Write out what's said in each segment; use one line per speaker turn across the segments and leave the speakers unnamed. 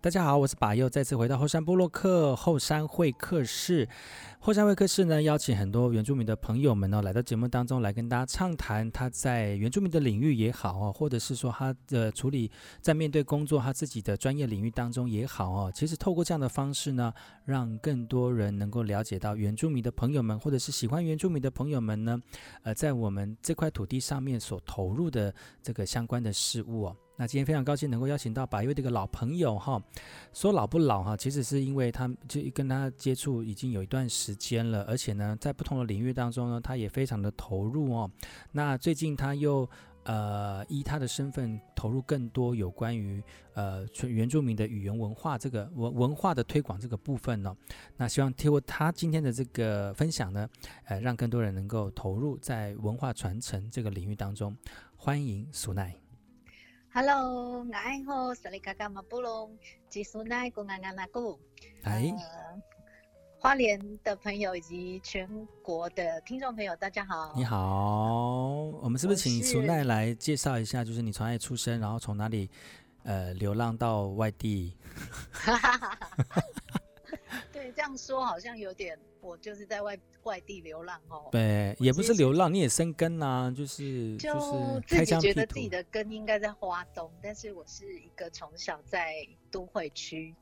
大家好，我是把右，再次回到后山部落克后山会客室。霍山会客室呢，邀请很多原住民的朋友们呢，来到节目当中来跟大家畅谈他在原住民的领域也好哦，或者是说他的处理在面对工作他自己的专业领域当中也好哦。其实透过这样的方式呢，让更多人能够了解到原住民的朋友们，或者是喜欢原住民的朋友们呢，呃，在我们这块土地上面所投入的这个相关的事物哦。那今天非常高兴能够邀请到把右这个老朋友哈，说老不老哈，其实是因为他就跟他接触已经有一段时间了，而且呢，在不同的领域当中呢，他也非常的投入哦。那最近他又呃依他的身份投入更多有关于呃原住民的语言文化这个文文化的推广这个部分呢、哦。那希望通过他今天的这个分享呢，呃，让更多人能够投入在文化传承这个领域当中。欢迎苏奈。
Hello，我好，是里嘎嘎马布隆，吉苏奈古安安那古。
哎，
花莲的朋友以及全国的听众朋友，大家好。
你好，我们是不是请苏奈来介绍一下？就是你从哪里出生，然后从哪里呃流浪到外地？
说好像有点。我就是在外外地流浪哦，
对，也不是流浪，你也生根啊，就是
就
自
己觉得自己的根应该在花东，但是我是一个从小在都会区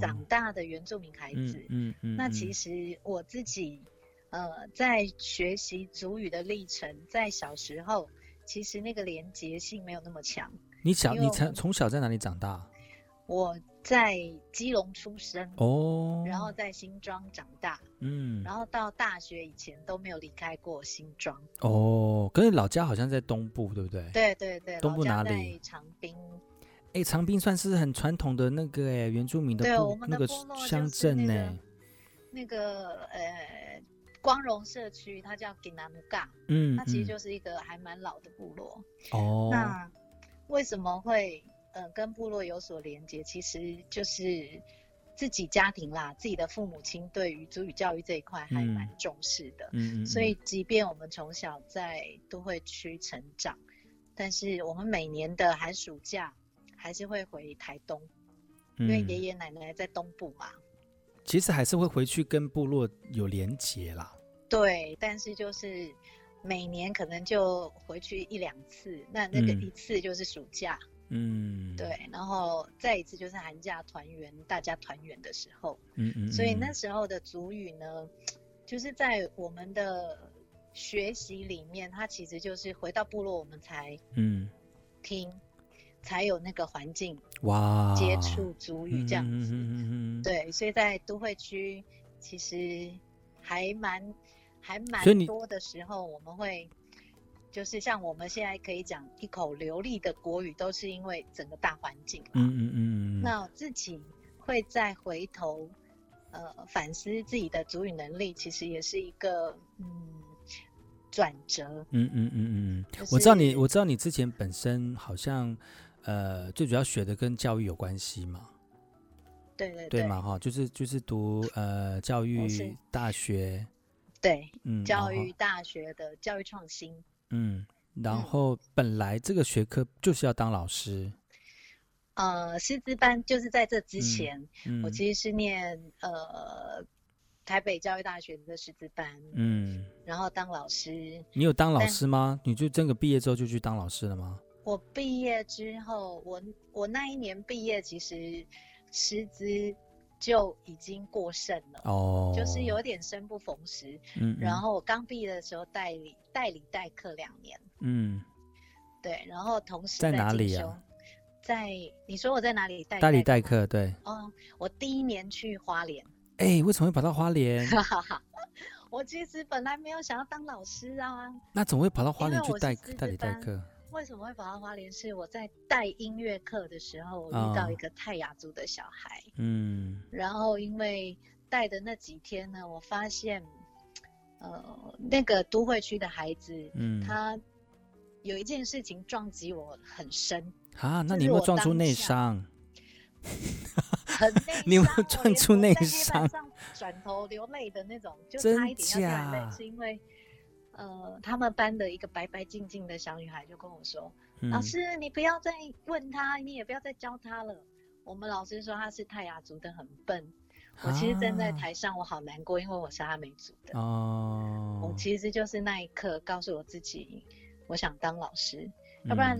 长大的原住民孩子，
哦、嗯嗯，嗯，
那其实我自己呃在学习祖语的历程，在小时候其实那个连结性没有那么强。
你小你从从小在哪里长大？
我在基隆出生
哦，
然后在新庄长大，
嗯，
然后到大学以前都没有离开过新庄
哦。可是老家好像在东部，对不对？
对对对，
东部哪里？
长滨。
哎，长滨算是很传统的那个哎原住民的部，
我们的
那个乡镇呢。
那个呃光荣社区，它叫吉南木嘎，
嗯，
它其实就是一个还蛮老的部落
哦。
那为什么会？呃，跟部落有所连接，其实就是自己家庭啦，自己的父母亲对于族语教育这一块还蛮重视的。
嗯，
所以即便我们从小在都会区成长，但是我们每年的寒暑假还是会回台东，因为爷爷奶奶在东部嘛。
其实还是会回去跟部落有连结啦。
对，但是就是每年可能就回去一两次，那那个一次就是暑假。
嗯，
对，然后再一次就是寒假团圆，大家团圆的时候，
嗯嗯，嗯，
所以那时候的主语呢，就是在我们的学习里面，它其实就是回到部落我们才嗯。听，才有那个环境
哇
接触主语这样子，
嗯嗯嗯嗯，
对，所以在都会区其实还蛮还蛮多的时候我们会。就是像我们现在可以讲一口流利的国语，都是因为整个大环境。
嗯嗯嗯。
那自己会再回头，呃，反思自己的主语能力，其实也是一个嗯转折。
嗯嗯嗯嗯。我知道你，我知道你之前本身好像呃最主要学的跟教育有关系嘛。
对对
对。对嘛哈，就是就是读呃教育大学。
对。嗯。教育大学的教育创新。
嗯，然后本来这个学科就是要当老师，
呃，师资班就是在这之前，嗯嗯、我其实是念呃台北教育大学的师资班，
嗯，
然后当老师。
你有当老师吗？你就这个毕业之后就去当老师了吗？
我毕业之后，我我那一年毕业，其实师资。就已经过剩了哦，oh, 就是有点生不逢时。
嗯，
然后我刚毕业的时候代理代理代课两年。
嗯，
对，然后同时
在哪里啊？
在你说我在哪里代
代理代课？对，
哦，我第一年去花莲。
哎、欸，为什么会跑到花莲？
我其实本来没有想要当老师啊。
那怎么会跑到花莲去代代理代课？
为什么会跑到花莲？是我在带音乐课的时候，我遇到一个泰雅族的小孩。哦、嗯。然后因为带的那几天呢，我发现，呃，那个都会区的孩子，嗯，他有一件事情撞击我很深。
啊，那 你有没有撞出内伤？
很内
你有没有撞出内伤？
转头流泪的那种，就差一点要流泪，是因为。呃，他们班的一个白白净净的小女孩就跟我说：“嗯、老师，你不要再问她，你也不要再教她了。我们老师说她是泰雅族的，很笨。啊”我其实站在台上，我好难过，因为我是阿美族的。哦。我其实就是那一刻告诉我自己，我想当老师，嗯、要不然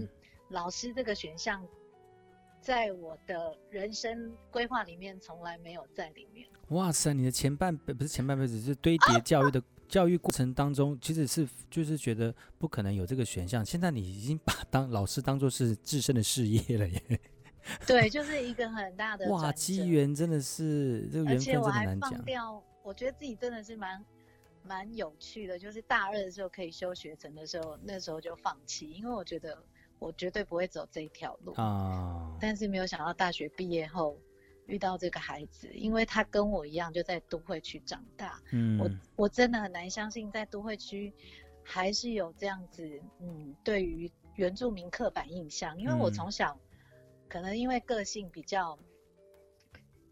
老师这个选项，在我的人生规划里面从来没有在里面。
哇塞，你的前半辈不是前半辈子，是堆叠教育的。啊教育过程当中，其实是就是觉得不可能有这个选项。现在你已经把当老师当做是自身的事业了耶。
对，就是一个很大的
哇，机缘真的是这个缘分真的难讲。
放掉，我觉得自己真的是蛮蛮有趣的。就是大二的时候可以修学成的时候，那时候就放弃，因为我觉得我绝对不会走这一条路啊。但是没有想到大学毕业后。遇到这个孩子，因为他跟我一样就在都会区长大，嗯，我我真的很难相信在都会区还是有这样子，嗯，对于原住民刻板印象，因为我从小、嗯、可能因为个性比较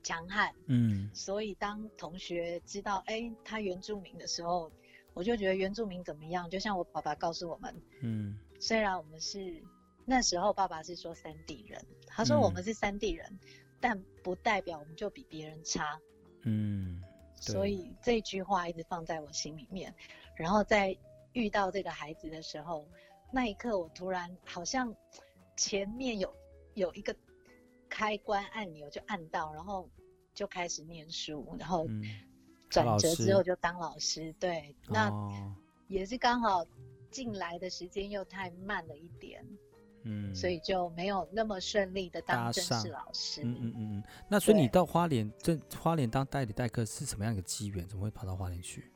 强悍，嗯，所以当同学知道哎、欸、他原住民的时候，我就觉得原住民怎么样？就像我爸爸告诉我们，嗯，虽然我们是那时候爸爸是说三地人，他说我们是三地人。嗯但不代表我们就比别人差，嗯，所以这句话一直放在我心里面。然后在遇到这个孩子的时候，那一刻我突然好像前面有有一个开关按钮就按到，然后就开始念书，然后转折之后就当老师。对，那也是刚好进来的时间又太慢了一点。嗯，所以就没有那么顺利的当正式老师。嗯嗯嗯嗯，
那所以你到花莲，这花莲当代理代课是什么样一个机缘？怎么会跑到花莲去？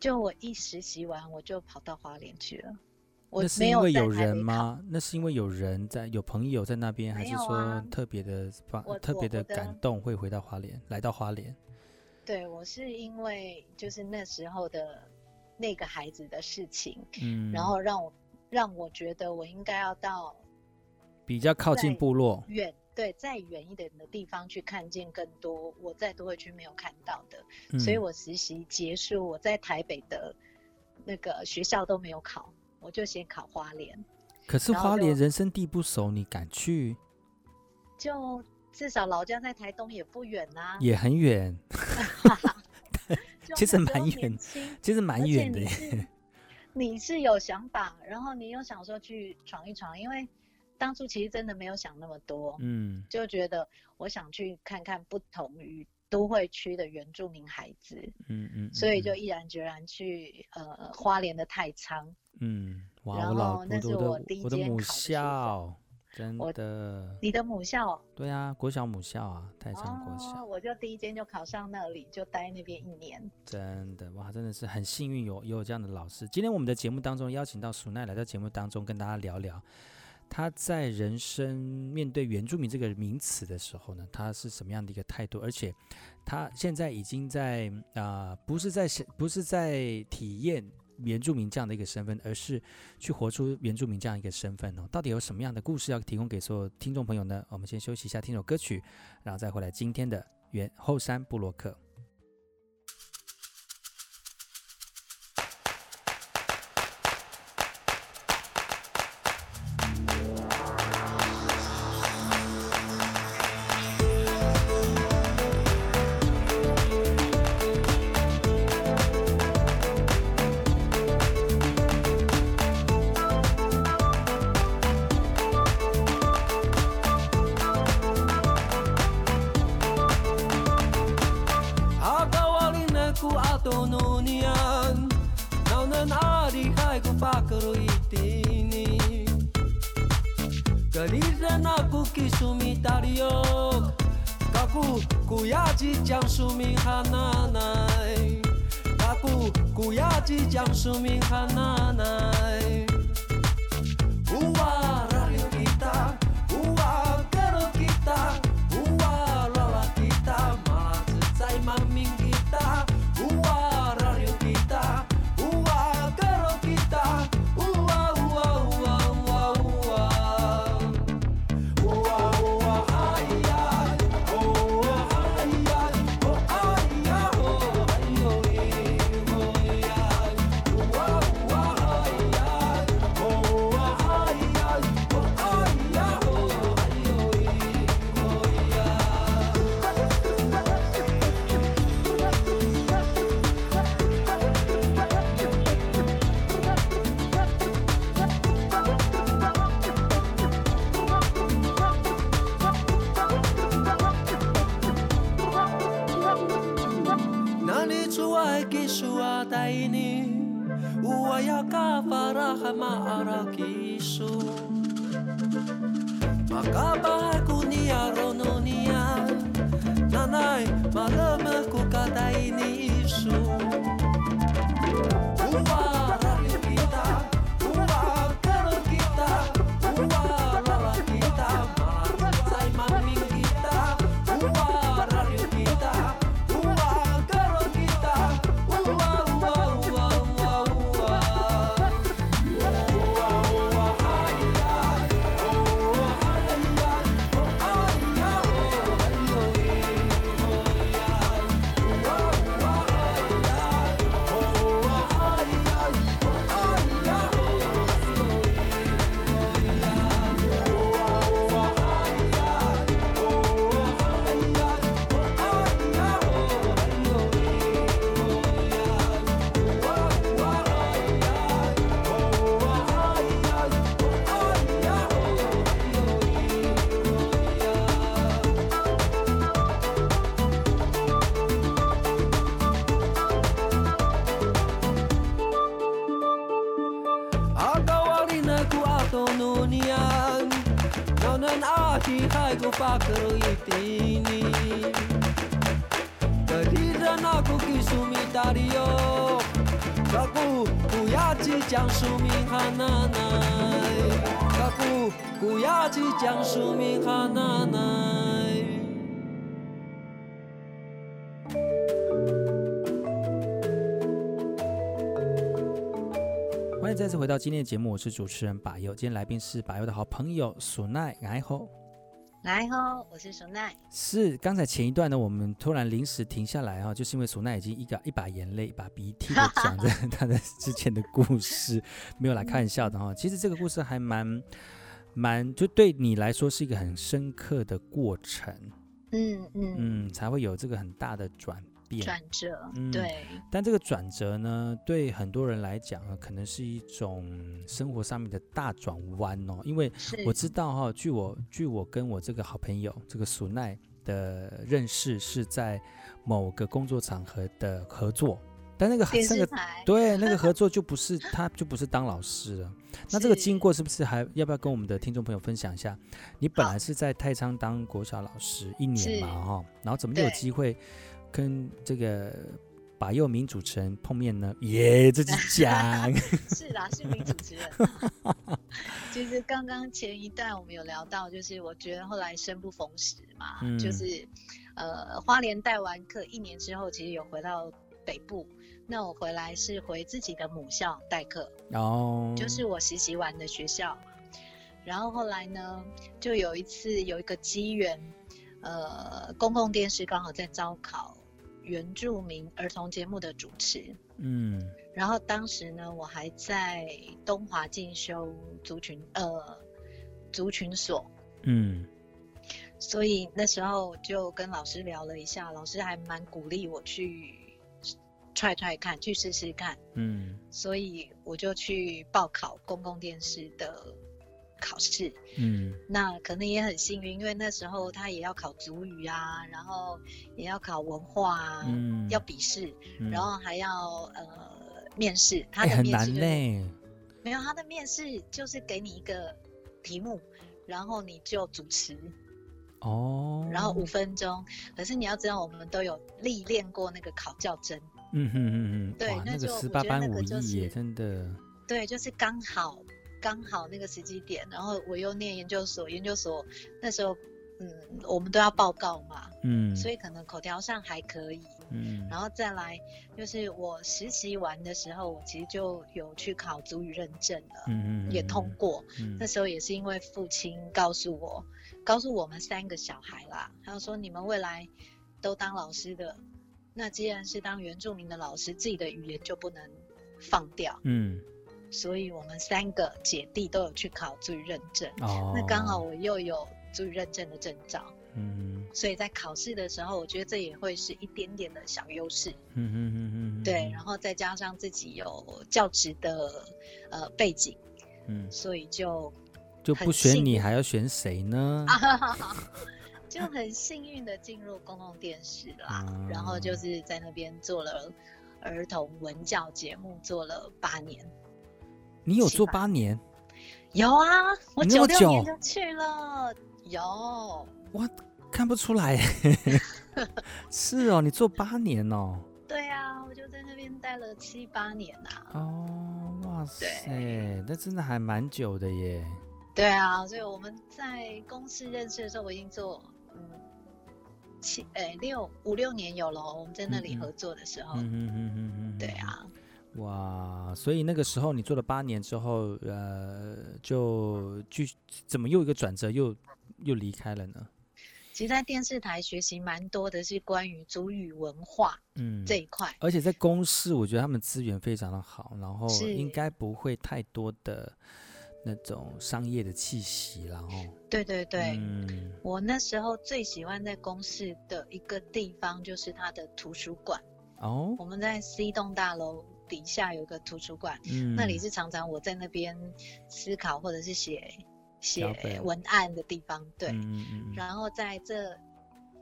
就我一实习完，我就跑到花莲去了。
我那是因为有人吗？那是因为有人在，有朋友在那边，还是说特别的发特别的感动，会回到花莲，来到花莲？
对，我是因为就是那时候的那个孩子的事情，嗯，然后让我让我觉得我应该要到。
比较靠近部落，
远对，再远一点的地方去看见更多我在都会区没有看到的，嗯、所以我实习结束，我在台北的那个学校都没有考，我就先考花莲。
可是花莲人生地不熟，你敢去？
就至少老家在台东也不远啊，
也很远。其实蛮远，其实蛮远的耶。
你是有想法，然后你又想说去闯一闯，因为。当初其实真的没有想那么多，嗯，就觉得我想去看看不同于都会区的原住民孩子，嗯嗯，嗯，所以就毅然决然去呃花莲的太仓，嗯，哇，然后那是我第一间母校，
真的，
你的母校？
对啊，国小母校啊，太仓国小，
哦，我就第一间就考上那里，就待那边一年，
真的哇，真的是很幸运有有这样的老师。今天我们的节目当中邀请到苏奈来到节目当中跟大家聊聊。他在人生面对原住民这个名词的时候呢，他是什么样的一个态度？而且，他现在已经在啊、不是在不是在体验原住民这样的一个身份，而是去活出原住民这样一个身份哦。到底有什么样的故事要提供给所有听众朋友呢？我们先休息一下，听首歌曲，然后再回来今天的原后山布洛克
facă roitinii Cărirne naku kisumi tariok Kaku kuyaji jansumi hananai. Kaku kuyaji jansumi hananai. Uwa ti hai ku pakero itini Kediran aku kisumi tario Kaku kuyaji jang sumi hananai Kaku kuyaji jang sumi hananai
欢迎再次回到今天的节目，我是主持人把佑。今天来宾是把佑的好朋友苏奈，然后
来吼，我是熊奈。
是刚才前一段呢，我们突然临时停下来哈，就是因为索奈已经一个一把眼泪一把鼻涕的 讲着 他的之前的故事，没有来开玩笑的哈。其实这个故事还蛮蛮，就对你来说是一个很深刻的过程，
嗯嗯，
嗯，才会有这个很大的转变。
转折，
嗯
对，
但这个转折呢，对很多人来讲呢，可能是一种生活上面的大转弯哦。因
为
我知道哈、哦，据我据我跟我这个好朋友这个苏奈的认识，是在某个工作场合的合作，但那个
电
那
个，
对那个合作就不是 他就不是当老师了。那这
个
经过是不是还要不要跟我们的听众朋友分享一下？你本来是在太仓当国小老师一年嘛哈，然后怎么有机会跟这个把佑名主持人碰面呢？耶，自己讲。
是啦，是名主持人。其实刚刚前一段我们有聊到，就是我觉得后来生不逢时嘛，
嗯
就是呃花莲带完课一年之后，其实有回到北部。那我回来是回自己的母校代课，
哦，
就是我实习完的学校。然后后来呢，就有一次有一个机缘，呃，公共电视刚好在招考原住民儿童节目的主持。
嗯
然后当时呢，我还在东华进修族群呃族群所，
嗯
所以那时候就跟老师聊了一下，老师还蛮鼓励我去 try try 看，去试试看。
嗯
所以我就去报考公共电视的考试。
嗯
那可能也很幸运，因为那时候他也要考主语啊，然后也要考文化啊，
嗯，
要笔试，
嗯
然后还要呃面试。他的面试就是
呢。
没有，他的面试就是给你一个题目，然后你就主持，
哦，
然后五分钟。可是你要知道，我们都有历练过那个考教真，
嗯哼嗯嗯，对，那
个
十八般
觉得那个
武艺耶，
就是
真的，
对，就是刚好刚好那个时机点。然后我又念研究所，研究所那时候，嗯，我们都要报告嘛，
嗯，
所以可能口条上还可以。
嗯，
然后再来就是我实习完的时候，我其实就有去考足语认证了，
嗯嗯
也通过。
嗯
那时候也是因为父亲告诉我，告诉我们三个小孩啦，他说你们未来都当老师的，那既然是当原住民的老师，自己的语言就不能放掉。
嗯，
所以我们三个姐弟都有去考族语认证。
哦，
那刚好我又有族语认证的证照，
嗯，
所以在考试的时候，我觉得这也会是一点点的小优势。
嗯嗯嗯嗯，
对，然后再加上自己有教职的呃背景，
嗯，
所以就
就不选你还要选谁呢？
就很幸运的进入公共电视啦。
嗯
然后就是在那边做了儿童文教节目，做了八年。
你有做八年，
有啊，我九六年就去了。有，
看不出来，是哦，你做八年哦，
对啊，我就在那边待了七八年啊。
哦，哇塞，那真的还蛮久的耶，
对啊，所以我们在公司认识的时候，我已经做嗯七诶六五六年有了。我们在那
里
合作的时候，
嗯嗯嗯嗯嗯，
对，啊，
哇，所以那个时候你做了八年之后，呃，就就怎么又一个转折又又离开了呢？
其实，在电视台学习蛮多的，是关于主语文化
嗯，
这一块。
而且在公司，我觉得他们资源非常的好，然
后
应该不会太多的那种商业的气息，然后
对对对，
嗯
我那时候最喜欢在公司的一个地方就是它的图书馆。
哦
我们在 C 栋大楼底下有个图书馆，
嗯，
那里是常常我在那边思考或者是
写
写文案的地方。对，
嗯嗯嗯
然后在这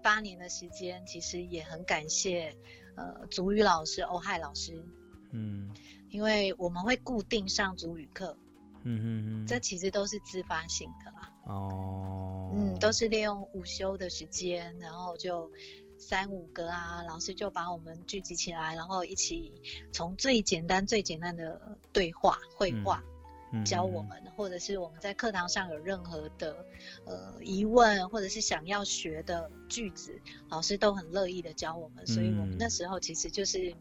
八年的时间，其实也很感谢呃族语老师欧亥老师，
嗯。
因为我们会固定上族语课，
嗯嗯嗯，
这其实都是自发性的啦。
哦，
嗯，都是利用午休的时间，然后就三五个啊，老师就把我们聚集起来，然后一起从最简单最简单的对话绘画。
嗯
教我们，或者是我们在课堂上有任何的呃疑问，或者是想要学的句子，老师都很乐意的教我们。所以我们那时候其实就是，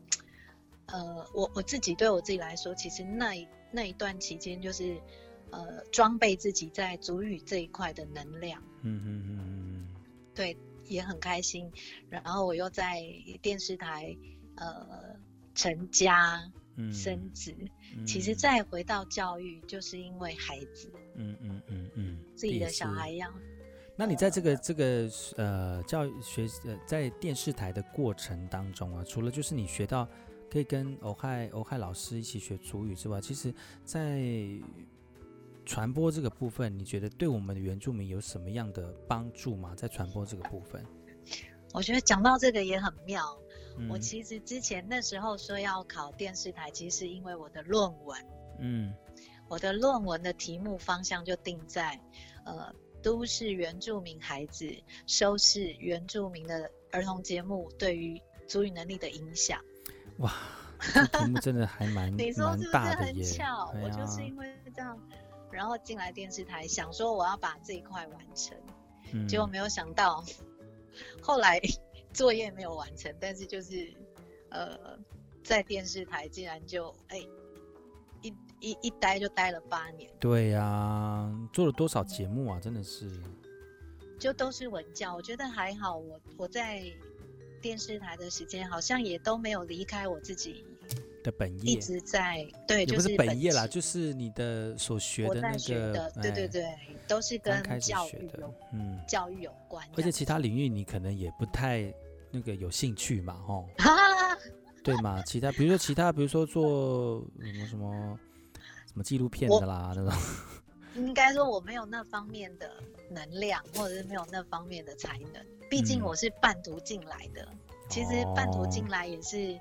呃，我我自己对我自己来说，其实那一那一段期间就是，呃，装备自己在主语这一块的能量，
嗯嗯嗯嗯
对，也很开心。然后我又在电视台呃成家
嗯，
生子，
嗯
其实再回到教育，就是因为孩子。
嗯嗯嗯嗯，
自己的小孩一样。
那你在这个这个呃教育学呃在电视台的过程当中啊，除了就是你学到可以跟欧亥欧亥老师一起学主语之外，其实，在传播这个部分，你觉得对我们的原住民有什么样的帮助吗？在传播这个部分，
我觉得讲到这个也很妙。
嗯
我其实之前那时候说要考电视台，其实是因为我的论文，
嗯
我的论文的题目方向就定在，呃，都市原住民孩子收视原住民的儿童节目对于足语能力的影响。
哇，这题目真的还蛮
你说是不是很巧？
哎
我就是因为这样，然后进来电视台，想说我要把这一块完成。
嗯
结果没有想到，后来 作业没有完成，但是就是呃，在电视台竟然就哎、一一一待就待了八年，
对呀、做了多少节目啊，真的是，
就都是文教。我觉得还好我，我在电视台的时间好像也都没有离开我自己，
的本
业
一。
直在对，
也不
就是
本业啦，就是你的所
学
的那个，
对对
哎
对，都是跟教育有，
嗯，
教育有关
而且其他领域你可能也不太那个有兴趣嘛，吼，
哈，
对嘛？其他比如说其他，比如说做什么什么什么纪录片的啦，那种，
应该说我没有那方面的能量，或者是没有那方面的才能。毕竟
嗯
我是半途进来的，其实半途进来也是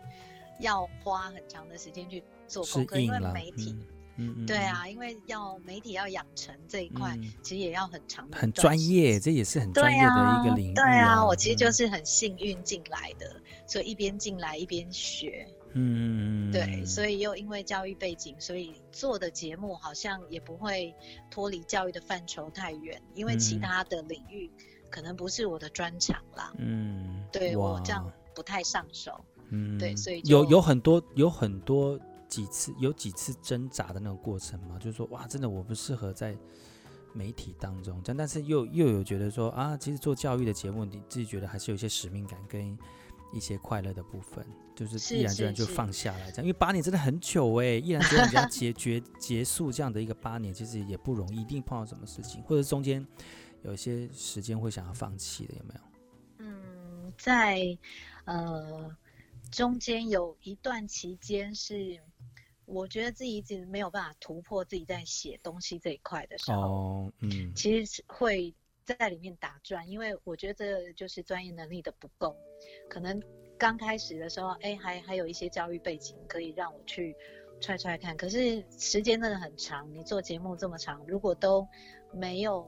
要花很长的时间去做功课，因
为
媒体、
嗯
对啊，因为要媒体要养成这一块，
嗯。
其实也要很长的，
很专业，这也是很专业的一个领域、
对啊，我其实就
嗯
是很幸运进来的，所以一边进来一边学。
嗯
对，所
以
以又因为教育背景，所以做的节目好像也不会脱离教育的范畴太远，因为其
嗯。
他的领域可能不是我的专长啦。
嗯，
对我这样不太上手。
嗯，
对所以
有有很多有很多几次有几次挣扎的那种过程嘛，就是说哇，真的我不适合在媒体当中这样，但是又又有觉得说啊，其实做教育的节目，你自己觉得还是有一些使命感跟一些快乐的部分，就是
是
毅然决然就放下来这样，因为八年真的很久哎，毅然决然要结结结束这样的一个八年，其实也不容易，一定碰到什么事情，或者中间有一些时间会想要放弃的，有没有？
嗯，在呃中间有一段期间是，我觉得自己一直没有办法突破自己在写东西这一块的时候，
哦，嗯，
其实是会在里面打转，因为我觉得这就是专业能力的不够，可能刚开始的时候，哎，还还有一些教育背景可以让我去踹踹看，可是时间真的很长，你做节目这么长，如果都没有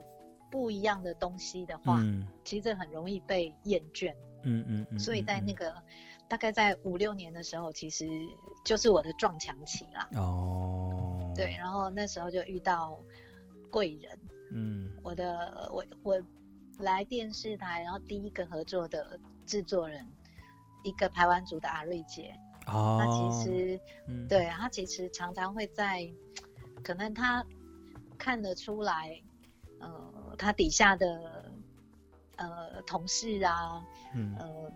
不一样的东西的话，
嗯。
其实这很容易被厌倦。
嗯嗯嗯，
所以在
嗯。
那个大概在五六年的时候，其实就是我的撞墙期啦。
哦，
对，，然后那时候就遇到贵人，
嗯。
我的我我来电视台，然后第一个合作的制作人，一个排湾族的阿瑞姐，
哦，
她其实
嗯，
对她其实常常会在，可能她看得出来，呃，她底下的呃同事啊，
嗯。
呃，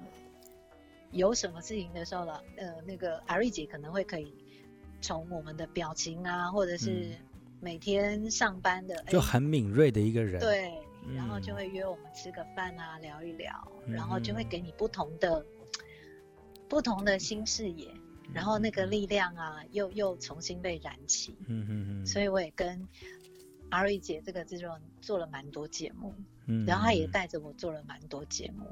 有什么事情的时候了，呃，那个阿瑞姐可能会可以从我们的表情啊，或者是每天上班的，
就
哎
很敏锐的一个人，，
对，然后就
嗯
会约我们吃个饭啊，聊一聊，
嗯
然后就
会
给你不同的不同的新视野，然后那个力量啊，又又重新被燃起，
嗯嗯嗯，
所以我也跟阿瑞姐这个制作人做了蛮多节目，
嗯。
然后她也
嗯
带着我做了蛮多节目。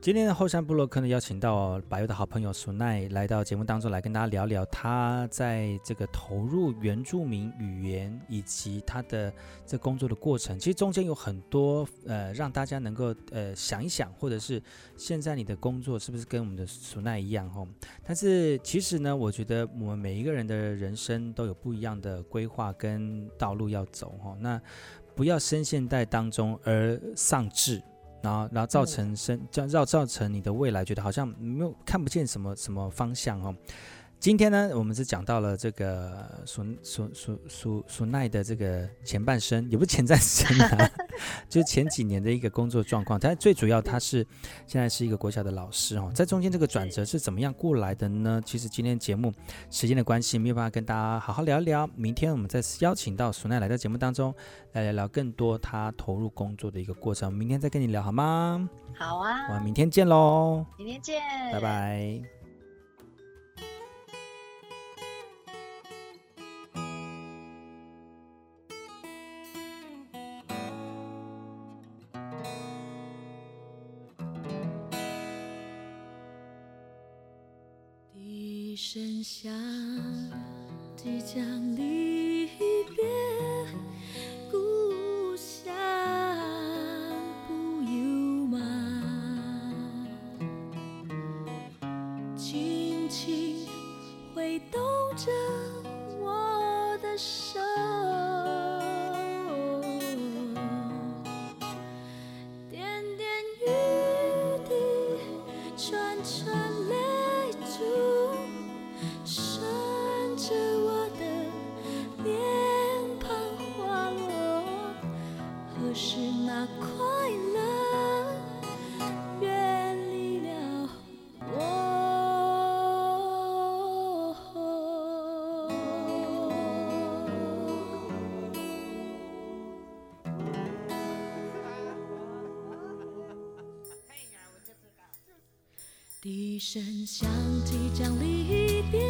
今天的后山部落客呢，邀请到百佑的好朋友苏奈来到节目当中来跟大家聊聊他在这个投入原住民语言以及他的这工作的过程。其实中间有很多呃，让大家能够呃想一想，或者是现在你的工作是不是跟我们的苏奈一样哈？但是其实呢，我觉得我们每一个人的人生都有不一样的规划跟道路要走哈。那不要深陷在当中而丧志。然后，然后造成生，这样造造成你的未来觉得好像没有看不见什么什么方向哦。今天呢，我们是讲到了这个苏苏苏苏苏奈的这个前半生，也不是前半生啊，就是前几年的一个工作状况。但最主要，他是现在是一个国小的老师哦，在中间这个转折是怎么样过来的呢？其实今天节目时间的关系，没有办法跟大家好好聊一聊。明天我们再邀请到苏奈来到节目当中，来聊聊更多他投入工作的一个过程。明天再跟你聊好吗？
好啊，
我们明天见喽，
明天见，
拜。拜。
想，即将离一声响，即将离别，